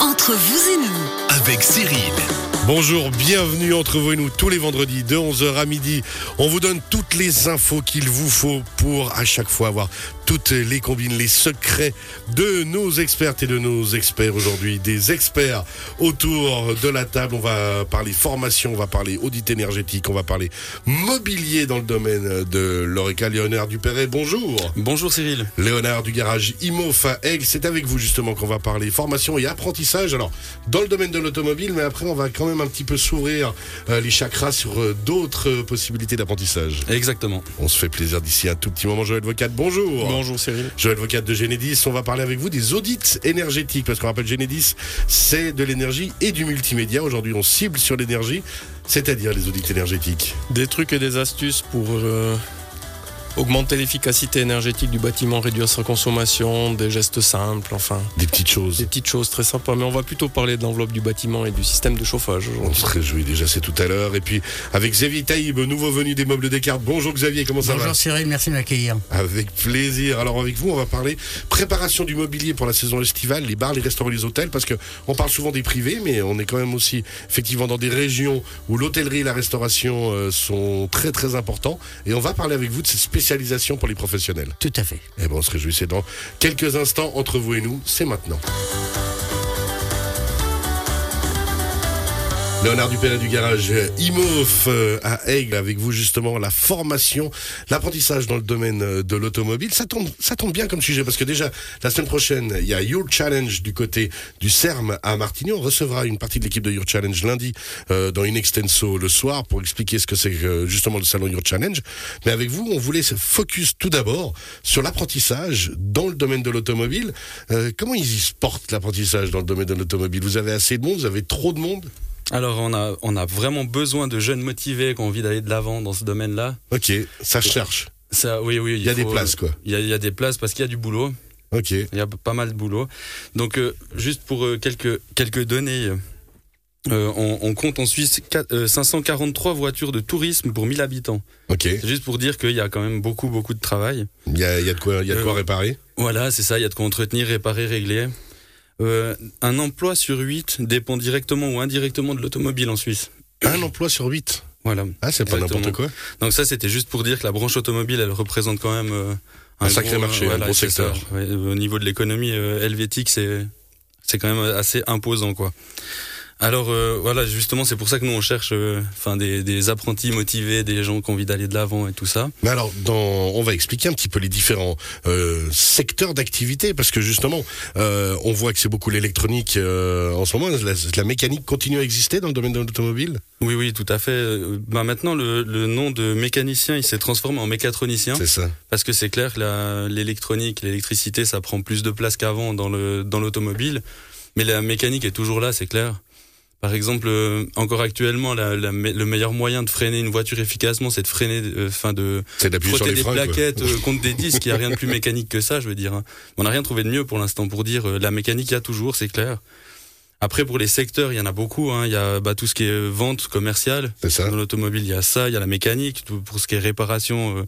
Entre vous et nous, avec Cyril. Bonjour, bienvenue entre vous et nous tous les vendredis de 11h à midi. On vous donne toutes les infos qu'il vous faut pour à chaque fois avoir toutes les combines, les secrets de nos expertes et de nos experts aujourd'hui. Des experts autour de la table. On va parler formation, on va parler audit énergétique, on va parler mobilier dans le domaine de l'Oreca. Léonard Dupéret, bonjour. Bonjour Cyril. Léonard du garage IMOF à Aigle. C'est avec vous justement qu'on va parler formation et apprentissage. Alors, dans le domaine de l'automobile, mais après on va quand même un petit peu s'ouvrir euh, les chakras sur euh, d'autres possibilités d'apprentissage. Exactement. On se fait plaisir d'ici un tout petit moment. Joël Vocat, bonjour. Bonjour Cyril. Joël Vocat de Genedis, on va parler avec vous des audits énergétiques, parce qu'on rappelle Genedis, c'est de l'énergie et du multimédia. Aujourd'hui, on cible sur l'énergie, c'est-à-dire les audits énergétiques. Des trucs et des astuces pour euh, augmenter l'efficacité énergétique du bâtiment, réduire sa consommation, des gestes simples, enfin. Des petites choses. Des petites choses très sympas, mais on va plutôt parler de l'enveloppe du bâtiment et du système de chauffage. On se réjouit déjà, c'est tout à l'heure. Et puis avec Xavier Taïb, nouveau venu des meubles Descartes. Bonjour Xavier, comment ça Bonjour va Cyril, merci de m'accueillir. Avec plaisir. Alors avec vous, on va parler préparation du mobilier pour la saison estivale, les bars, les restaurants, les hôtels, parce que on parle souvent des privés, mais on est quand même aussi effectivement dans des régions où l'hôtellerie et la restauration euh, sont très très importants. Et on va parler avec vous de cette spécialisation pour les professionnels. Tout à fait. Et bon, on se réjouit, c'est dans quelques instants entre vous et nous, c'est maintenant. Léonard Dupéret du garage IMOF euh, à Aigle avec vous justement la formation, l'apprentissage dans le domaine euh, de l'automobile. Ça tombe, ça tombe bien comme sujet parce que déjà la semaine prochaine il y a Your Challenge du côté du CERM à Martigny. On recevra une partie de l'équipe de Your Challenge lundi euh, dans une extenso le soir pour expliquer ce que c'est que, justement le salon Your Challenge. Mais avec vous, on voulait se focus tout d'abord sur l'apprentissage dans le domaine de l'automobile. Euh, comment ils y portent l'apprentissage dans le domaine de l'automobile? Vous avez assez de monde? Vous avez trop de monde? Alors on a, on a vraiment besoin de jeunes motivés qui ont envie d'aller de l'avant dans ce domaine-là. Ok, ça cherche. Ça, oui, oui. Il y a des places quoi. Il y a, il y a des places parce qu'il y a du boulot. Ok. Il y a pas mal de boulot. Donc, euh, juste pour euh, quelques, quelques données, euh, on, on compte en Suisse quatre- euh, 543 voitures de tourisme pour 1000 habitants. Ok. C'est juste pour dire qu'il y a quand même beaucoup, beaucoup de travail. Il y a, il y a de quoi, il y a de quoi Euh, réparer. Voilà, c'est ça, il y a de quoi entretenir, réparer, régler. Euh, un emploi sur 8 dépend directement ou indirectement de l'automobile en Suisse. Un emploi sur huit. Voilà. Ah, c'est pas n'importe quoi. Donc ça, c'était juste pour dire que la branche automobile, elle représente quand même euh, Un sacré gros, marché, un gros secteur. Ouais, au niveau de l'économie euh, helvétique, c'est c'est quand même assez imposant, quoi. Alors euh, voilà, justement, c'est pour ça que nous on cherche, euh, enfin des, des apprentis motivés, des gens qui ont envie d'aller de l'avant et tout ça. Mais alors, dans, on va expliquer un petit peu les différents euh, secteurs d'activité, parce que justement, euh, on voit que c'est beaucoup l'électronique euh, en ce moment. La, la mécanique continue à exister dans le domaine de l'automobile. Oui, oui, tout à fait. Ben maintenant, le, le nom de mécanicien, il s'est transformé en mécatronicien. C'est ça. Parce que c'est clair que l'électronique, l'électricité, ça prend plus de place qu'avant dans le dans l'automobile, mais la mécanique est toujours là, c'est clair. Par exemple, euh, encore actuellement, la- la le meilleur moyen de freiner une voiture efficacement, c'est de freiner, euh, enfin de C'est d'appuyer sur frotter des freins. plaquettes euh, contre des disques. Il n'y a rien de plus mécanique que ça, je veux dire. hein. On n'a rien trouvé de mieux pour l'instant pour dire euh, la mécanique, il y a toujours, c'est clair. Après, pour les secteurs, il y en a beaucoup. hein. Il y a bah, tout ce qui est euh, vente commerciale. Ça. Dans l'automobile, il y a ça, il y a la mécanique, tout- pour ce qui est réparation, euh,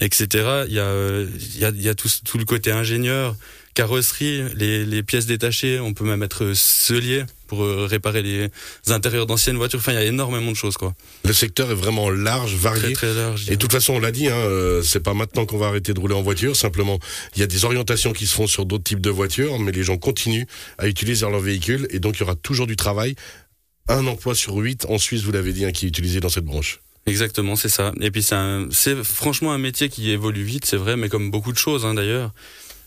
etc. Il y a, euh, il y a, il y a tout, tout le côté ingénieur, carrosserie, les, les pièces détachées. On peut même être euh, scelier pour euh, réparer les intérieurs d'anciennes voitures. Enfin, il y a énormément de choses, quoi. Le secteur est vraiment large, Très, varié. très large. Et de toute façon, on l'a dit, hein, euh, c'est pas maintenant qu'on va arrêter de rouler en voiture. Simplement, il y a des orientations qui se font sur d'autres types de voitures, mais les gens continuent à utiliser leur véhicule, et donc il y aura toujours du travail. Un emploi sur huit en Suisse, vous l'avez dit, hein, qui est utilisé dans cette branche. Exactement, c'est ça. Et puis c'est franchement un métier qui évolue vite, c'est vrai, mais comme beaucoup de choses hein, d'ailleurs.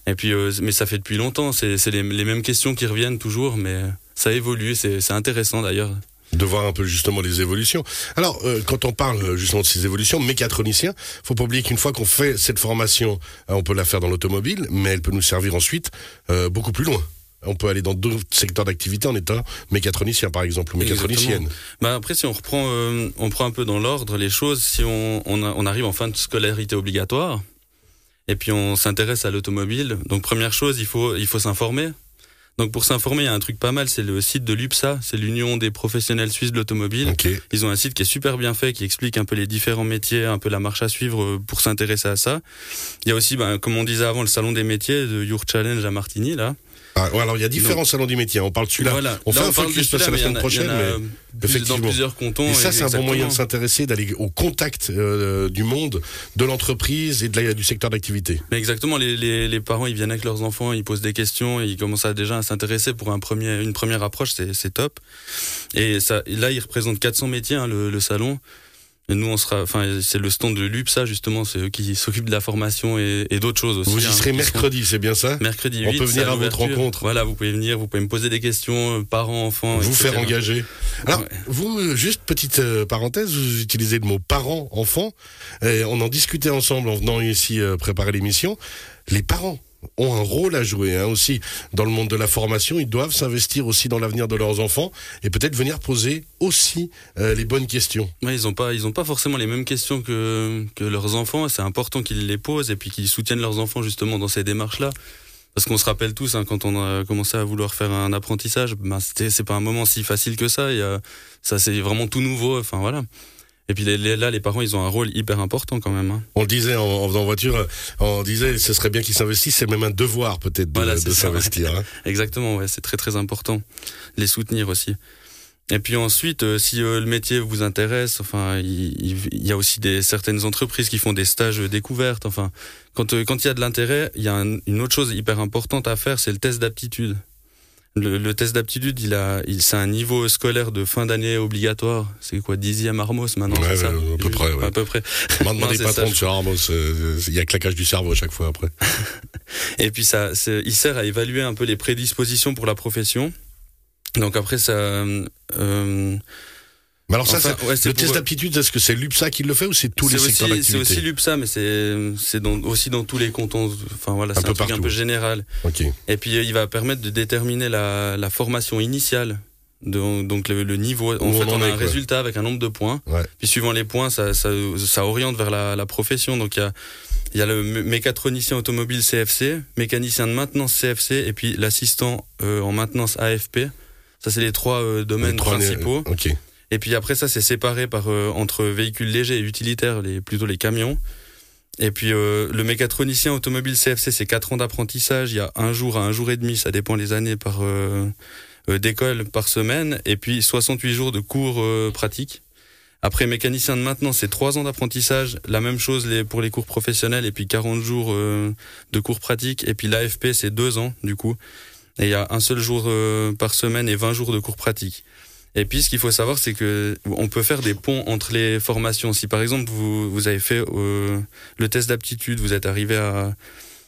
Et puis, euh, mais ça fait depuis longtemps. C'est c'est les, les mêmes questions qui reviennent toujours, mais ça évolue. C'est intéressant d'ailleurs. de voir un peu justement les évolutions. Alors, euh, quand on parle euh, justement de ces évolutions, mécatronicien, faut pas oublier qu'une fois qu'on fait cette formation, euh, on peut la faire dans l'automobile, mais elle peut nous servir ensuite euh, beaucoup plus loin. On peut aller dans d'autres secteurs d'activité en étant mécatronicien, par exemple, ou mécatronicienne. Bah après, si on reprend, euh, on prend un peu dans l'ordre les choses, si on, on, a- on arrive en fin de scolarité obligatoire, et puis on s'intéresse à l'automobile. Donc première chose, il faut, il faut s'informer. Donc pour s'informer, il y a un truc pas mal, c'est le site de l'UPSA, c'est l'Union des professionnels suisses de l'automobile. Ok. Ils ont un site qui est super bien fait, qui explique un peu les différents métiers, un peu la marche à suivre euh, pour s'intéresser à ça. Il y a aussi, ben, comme on disait avant, le salon des métiers de Your Challenge à Martigny, là. Ah, alors il y a différents salons du métier. On parle de celui-là. Voilà. On fait un focus parce la semaine il prochaine, il y en a mais effectivement. dans plusieurs cantons. Et ça, c'est un bon moyen de s'intéresser, d'aller au contact euh, du monde, de l'entreprise et de la- du secteur d'activité. Mais exactement, les, les, les parents ils viennent avec leurs enfants, ils posent des questions, et ils commencent à déjà à s'intéresser pour un premier, une première approche, c'est top. Et ça, là, ils représentent 400 métiers, hein, le, le salon. Et nous, on sera, enfin, c'est le stand de l'UPSA justement, c'est eux qui s'occupent de la formation et, et d'autres choses aussi. Vous y hein, serez mercredi, c'est bien ça? Mercredi On 8, peut venir à votre rencontre. Voilà, vous pouvez venir, vous pouvez me poser des questions, euh, parents, enfants. Vous etc. faire engager. Alors, Ouais. vous, euh, juste petite euh, parenthèse, vous utilisez le mot parents, enfants. Et on en discutait ensemble en venant ici préparer l'émission. Les parents ont un rôle à jouer hein, aussi dans le monde de la formation. Ils doivent s'investir aussi dans l'avenir de leurs enfants et peut-être venir poser aussi euh, les bonnes questions. Ouais, ils ont pas, ils pas forcément les mêmes questions que, que leurs enfants. C'est important qu'ils les posent et puis qu'ils soutiennent leurs enfants justement dans ces démarches-là. Parce qu'on se rappelle tous, hein, quand on a commencé à vouloir faire un apprentissage, ben c'était, c'est pas un moment si facile que ça. A, ça, c'est vraiment tout nouveau. Enfin voilà. Et puis les- les- là, les parents, ils ont un rôle hyper important quand même. hein. On le disait en, en voiture, on disait ce serait bien qu'ils s'investissent. C'est même un devoir peut-être de, Voilà, s'investir. hein. Exactement, ouais, c'est très très important. Les soutenir aussi. Et puis ensuite, euh, si euh, le métier vous intéresse, enfin, il, il- il y a aussi des certaines entreprises qui font des stages découvertes. Enfin, quand euh, quand il y a de l'intérêt, il y a un- une autre chose hyper importante à faire, c'est le test d'aptitude. Le, le test d'aptitude, il a, il, c'est un niveau scolaire de fin d'année obligatoire. C'est quoi, dixième Armos maintenant, Ouais, ça ouais, à peu près, ouais. À peu près. Demandez pas trop, monsieur Ramos. euh, Il y a claquage du cerveau à chaque fois après. Et puis ça, il sert à évaluer un peu les prédispositions pour la profession. Donc après ça. euh, Mais alors ça, enfin, ouais, le test d'aptitude, est-ce que c'est l'UPSA qui le fait ou c'est tous les c'est secteurs aussi, c'est aussi l'UPSA, mais c'est aussi dans tous les cantons. Enfin voilà, Un c'est peu un truc partout. un peu général. Et puis euh, il va permettre de déterminer la, la formation initiale. de- donc le, le niveau. En fait, on a un quoi. résultat avec un nombre de points. Ouais. Puis suivant les points, ça, ça, ça oriente vers la, la profession. Donc il y a, il y a le mé- mécatronicien automobile CFC, mécanicien de maintenance CFC, et puis l'assistant euh, en maintenance AFP. Ça, c'est les trois euh, domaines Les trois né- principaux. Et puis après ça, c'est séparé par euh, entre véhicules légers et utilitaires, les plutôt les camions. Et puis euh, le mécatronicien automobile CFC, c'est 4 ans d'apprentissage. Il y a un jour à un jour et demi, ça dépend les années par euh, euh, d'école par semaine. Et puis 68 jours de cours euh, pratiques. Après mécanicien de maintenance, c'est 3 ans d'apprentissage. La même chose les, pour les cours professionnels et puis 40 jours euh, de cours pratiques. Et puis l'AFP, c'est 2 ans du coup. Et il y a un seul jour par semaine et 20 jours de cours pratiques. Et puis, ce qu'il faut savoir, c'est que on peut faire des ponts entre les formations. Si par exemple vous, vous avez fait euh, le test d'aptitude, vous êtes arrivé à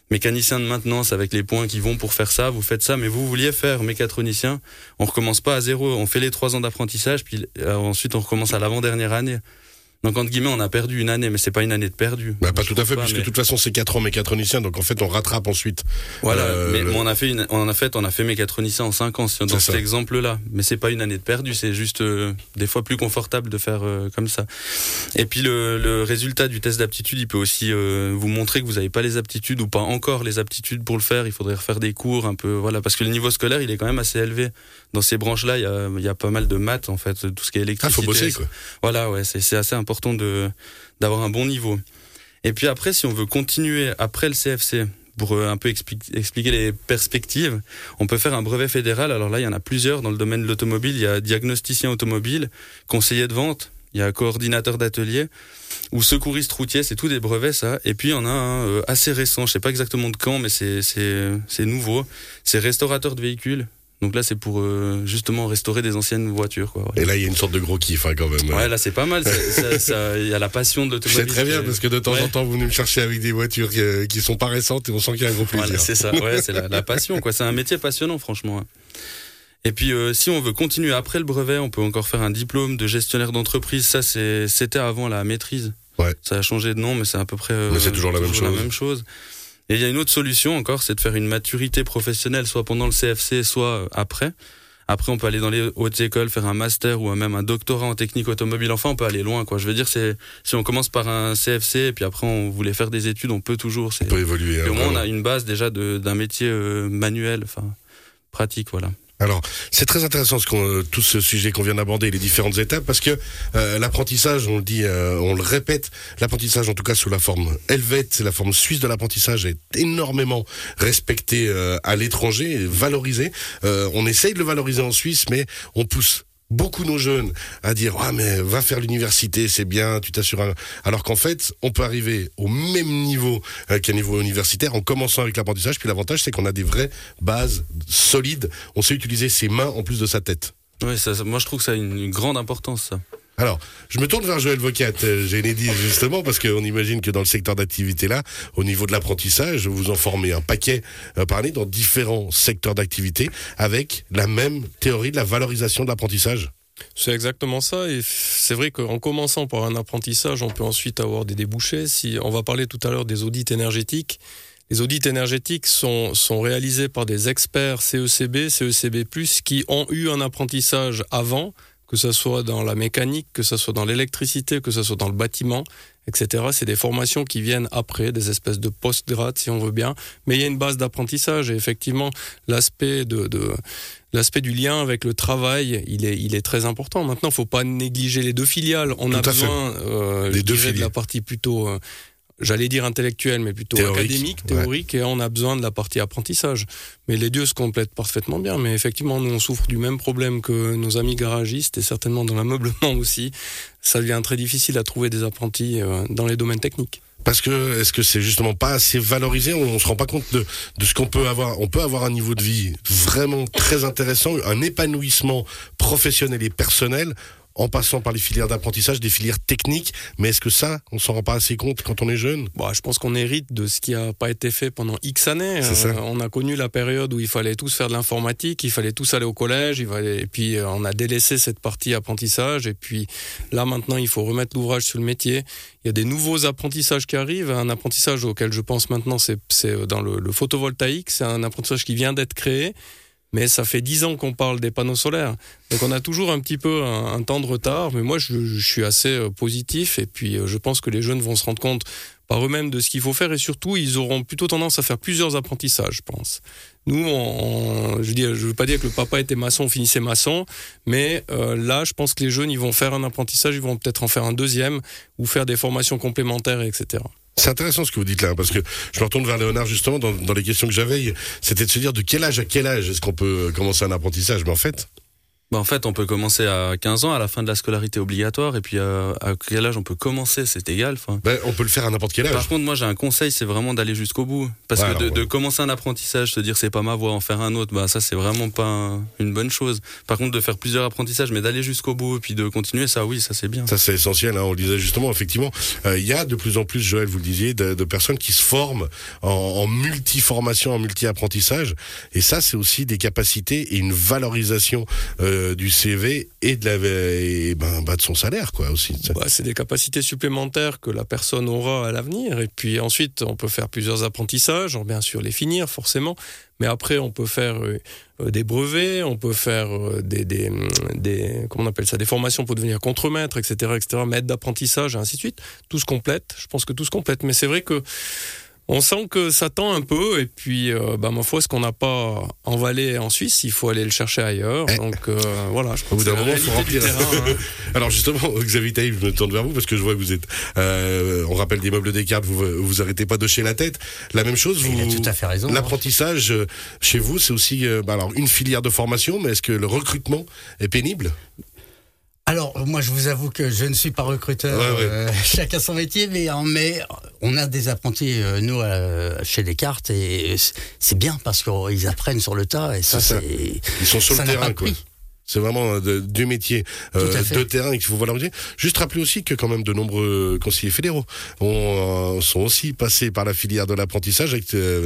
mécanicien de maintenance avec les points qui vont pour faire ça, vous faites ça, mais vous vouliez faire mécatronicien, on recommence pas à zéro, on fait les trois ans d'apprentissage, puis euh, ensuite on recommence à l'avant-dernière année. Donc entre guillemets, on a perdu une année, mais c'est pas une année de perdu. Bah, pas tout à fait, pas, puisque mais- de toute façon c'est 4 ans mécatronicien, donc en fait on rattrape ensuite. Voilà, Euh, mais le- on a fait une, on a fait, on a fait mécatronicien en 5 ans dans cet exemple-là. Mais c'est pas une année de perdu, c'est juste euh, des fois plus confortable de faire euh, comme ça. Et puis le, le résultat du test d'aptitude, il peut aussi vous montrer que vous n'avez pas les aptitudes ou pas encore les aptitudes pour le faire. Il faudrait refaire des cours un peu, voilà, parce que le niveau scolaire, il est quand même assez élevé. Dans ces branches-là, il y a, il y a pas mal de maths en fait, tout ce qui est Ah, électricité. faut bosser quoi. Voilà, ouais, c'est assez important de d'avoir un bon niveau. Et puis après, si on veut continuer après le CFC pour euh, un peu expli- expliquer les perspectives, on peut faire un brevet fédéral. Alors là, il y en a plusieurs dans le domaine de l'automobile. Il y a diagnosticien automobile, conseiller de vente, il y a coordinateur d'atelier ou secouriste routier. C'est tous des brevets ça. Et puis il y en a un euh, assez récent. Je sais pas exactement de quand, mais c'est nouveau. C'est restaurateur de véhicules. Donc là, c'est pour euh, justement restaurer des anciennes voitures. Quoi, Et là il y a une sorte de gros kiff hein, quand même. Ouais, là c'est pas mal. Il y a la passion de C'est l'automobile. très bien parce que de temps Ouais. en temps vous venez me chercher avec des voitures qui, euh, qui sont pas récentes et on sent qu'il y a un gros plaisir. Voilà, c'est ça. Ouais, c'est la, la passion, quoi. C'est un métier passionnant, franchement. Et puis, euh, si on veut continuer après le brevet, on peut encore faire un diplôme de gestionnaire d'entreprise. Ça, c'est, c'était avant la maîtrise. Ouais. Ça a changé de nom, mais c'est à peu près. euh, Mais c'est toujours la même chose. même chose. Et il y a une autre solution encore, c'est de faire une maturité professionnelle, soit pendant le CFC, soit euh, après. Après, on peut aller dans les hautes écoles, faire un master ou même un doctorat en technique automobile. Enfin, on peut aller loin, quoi. Je veux dire, c'est si on commence par un CFC et puis après on voulait faire des études, on peut toujours. On peut évoluer. hein, au moins, on a une base déjà d'un métier euh, manuel, enfin pratique, voilà. Alors, c'est très intéressant ce qu'on, tout ce sujet qu'on vient d'aborder, les différentes étapes, parce que euh, l'apprentissage, on le dit, euh, on le répète, l'apprentissage, en tout cas sous la forme helvète, la forme suisse de l'apprentissage, est énormément respecté euh, à l'étranger, valorisé. on essaye de le valoriser en Suisse, mais on pousse beaucoup nos jeunes à dire ah mais va faire l'université c'est bien tu t'assures alors qu'en fait on peut arriver au même niveau euh, qu'un niveau universitaire en commençant avec l'apprentissage. Puis l'avantage c'est qu'on a des vraies bases solides. On sait utiliser ses mains en plus de sa tête. Oui moi je trouve que ça a une grande importance ça alors, je me tourne vers Joël Vocat, euh, j'ai dit justement, parce qu'on imagine que dans le secteur d'activité là, au niveau de l'apprentissage, vous en formez un paquet euh, par année dans différents secteurs d'activité, avec la même théorie de la valorisation de l'apprentissage. C'est exactement ça. Et c'est vrai qu'en commençant par un apprentissage, on peut ensuite avoir des débouchés. Si on va parler tout à l'heure des audits énergétiques. Les audits énergétiques sont réalisés par des experts CECB, CECB+, qui ont eu un apprentissage avant, que ce soit dans la mécanique, que ce soit dans l'électricité, que ce soit dans le bâtiment, etc. C'est des formations qui viennent après, des espèces de post-grade, si on veut bien. Mais il y a une base d'apprentissage et effectivement, l'aspect de, de l'aspect du lien avec le travail, il est, il est très important. Maintenant, il faut pas négliger les deux filiales. On a besoin, euh, de la partie plutôt euh, j'allais dire intellectuel, mais plutôt académique, théorique, et on a besoin de la partie apprentissage. Mais les deux se complètent parfaitement bien. Mais effectivement, nous, on souffre du même problème que nos amis garagistes, et certainement dans l'ameublement aussi. Ça devient très difficile à trouver des apprentis euh, dans les domaines techniques. Parce que est-ce que c'est justement pas assez valorisé? On, ne se rend pas compte de, de ce qu'on peut avoir. On peut avoir un niveau de vie vraiment très intéressant, un épanouissement professionnel et personnel en passant par les filières d'apprentissage, des filières techniques. Mais est-ce que ça, on s'en rend pas assez compte quand on est jeune? Bah, Je pense qu'on hérite de ce qui n'a pas été fait pendant X années. Euh, on a connu la période où il fallait tous faire de l'informatique, il fallait tous aller au collège, il fallait... et puis euh, on a délaissé cette partie apprentissage. Et puis là maintenant, il faut remettre l'ouvrage sur le métier. Il y a des nouveaux apprentissages qui arrivent. Un apprentissage auquel je pense maintenant, c'est dans le, le photovoltaïque. C'est un apprentissage qui vient d'être créé mais ça fait dix ans qu'on parle des panneaux solaires. Donc on a toujours un petit peu un, temps de retard, mais moi je, suis assez euh, positif et puis euh, je pense que les jeunes vont se rendre compte par eux-mêmes de ce qu'il faut faire et surtout ils auront plutôt tendance à faire plusieurs apprentissages, je pense. Nous, on, je ne veux pas dire que le papa était maçon, finissait maçon, mais euh, là, je pense que les jeunes, ils vont faire un apprentissage, ils vont peut-être en faire un deuxième ou faire des formations complémentaires, etc. C'est intéressant ce que vous dites là, parce que je me retourne vers Léonard justement dans, dans les questions que j'avais, c'était de se dire de quel âge à quel âge est-ce qu'on peut commencer un apprentissage. Mais en fait, bah en fait, on peut commencer à 15 ans, à la fin de la scolarité obligatoire, et puis euh, à, quel âge on peut commencer, c'est égal. Ben, on peut le faire à n'importe quel âge. Par contre, moi j'ai un conseil, c'est vraiment d'aller jusqu'au bout. Parce que de, de, commencer un apprentissage, se dire c'est pas ma voie, en faire un autre, bah ça c'est vraiment pas une bonne chose. Par contre, de faire plusieurs apprentissages, mais d'aller jusqu'au bout, et puis de continuer, ça oui, ça c'est bien. Ça c'est essentiel, hein, on le disait justement, effectivement. Euh, il y a de plus en plus, Joël, vous le disiez, de, de personnes qui se forment en, en multi-formation, en multi-apprentissage. Et ça, c'est aussi des capacités et une valorisation euh, du CV et de la ben, bah, de son salaire quoi aussi. C'est des capacités supplémentaires que la personne aura à l'avenir et puis ensuite on peut faire plusieurs apprentissages, bien sûr les finir forcément, mais après on peut faire euh, euh, des brevets, on peut faire euh, des, des, des, comment on appelle ça, des formations pour devenir contremaître, etc., etc., maître d'apprentissage et ainsi de suite. Tout se complète. Je pense que tout se complète, mais c'est vrai que on sent que ça tend un peu, et puis, euh, bah, ma foi, ce qu'on n'a pas en Valais en Suisse, il faut aller le chercher ailleurs. Eh. Donc, euh, voilà, je crois que moment, faut remplir. Terrain, hein. Alors, justement, Xavier Taïf, je me tourne vers vous parce que je vois que vous êtes, euh, on rappelle des meubles des cartes, vous vous arrêtez pas de chez la tête. La même chose, vous. Il a tout à fait raison. Hein. L'apprentissage, chez vous, c'est aussi, bah, alors, une filière de formation, mais est-ce que le recrutement est pénible? Alors, moi, je vous avoue que je ne suis pas recruteur, euh, chacun son métier, mais, mais on a des apprentis, euh, nous, chez Descartes, et c'est bien parce qu'ils apprennent sur le tas, et ça, c'est. Ils sont sur le terrain, quoi. C'est vraiment euh, du métier de terrain qu'il faut valoriser. Juste rappeler aussi que quand même de nombreux conseillers fédéraux sont aussi passés par la filière de l'apprentissage.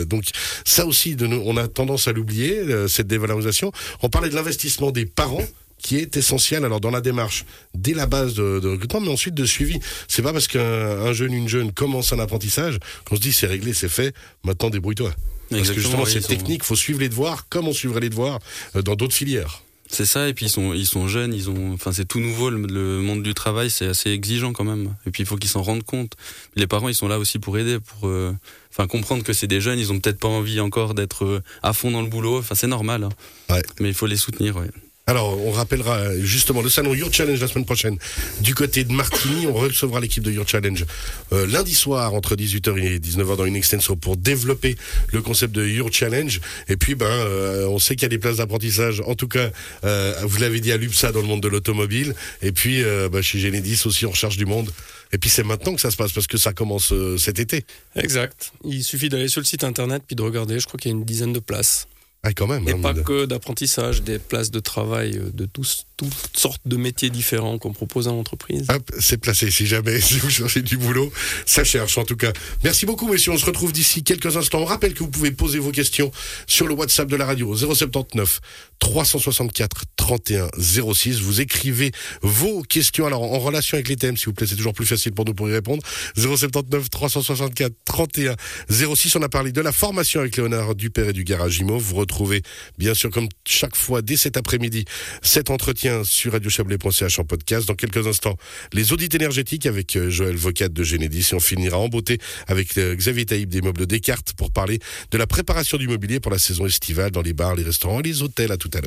donc ça aussi, de on a tendance à l'oublier, cette dévalorisation. On parlait de l'investissement des parents qui est essentiel alors dans la démarche dès la base de, de recrutement mais ensuite de suivi c'est pas parce qu'un jeune une jeune commence un apprentissage qu'on se dit c'est réglé c'est fait maintenant débrouille-toi parce que justement c'est technique faut suivre les devoirs comme on suivrait les devoirs euh, dans d'autres filières C'est ça, et puis ils sont, ils sont jeunes, ils ont, enfin c'est tout nouveau, le, monde du travail, c'est assez exigeant quand même. Et puis il faut qu'ils s'en rendent compte. Les parents, ils sont là aussi pour aider, pour, euh, enfin comprendre que c'est des jeunes, ils ont peut-être pas envie encore d'être euh, à fond dans le boulot. Enfin c'est normal, hein. ouais. mais il faut les soutenir. Ouais. Alors, on rappellera justement le salon Your Challenge la semaine prochaine du côté de Martigny. On recevra l'équipe de Your Challenge euh, lundi soir entre 18h et 19h dans une extension pour développer le concept de Your Challenge. Et puis, ben, euh, on sait qu'il y a des places d'apprentissage. En tout cas, euh, vous l'avez dit à l'UPSA dans le monde de l'automobile. Et puis, ben, chez Genedis aussi, on recherche du monde. Et puis c'est maintenant que ça se passe parce que ça commence cet été. Exact. Il suffit d'aller sur le site internet puis de regarder. Je crois qu'il y a une dizaine de places. Ah, quand même. Et hein, pas de- que d'apprentissage, des places de travail euh, de tous, toutes sortes de métiers différents qu'on propose à l'entreprise. Hop, c'est placé. Si jamais si vous cherchez du boulot, ça cherche en tout cas. Merci beaucoup, messieurs. On se retrouve d'ici quelques instants. On rappelle que vous pouvez poser vos questions sur le WhatsApp de la radio 079 364 31 06. Vous écrivez vos questions. Alors en relation avec les thèmes, s'il vous plaît, c'est toujours plus facile pour nous pour y répondre. 079 364 31 06. On a parlé de la formation avec Léonard Dupère et du Garage Imo. Vous retrouvez bien sûr comme chaque fois dès cet après-midi cet entretien sur radiochablais.ch en podcast. Dans quelques instants, les audits énergétiques avec euh, Joël Vocat de Genedis et on finira en beauté avec euh, Xavier Taïb des meubles Descartes pour parler de la préparation du mobilier pour la saison estivale dans les bars, les restaurants et les hôtels. À tout à l'heure.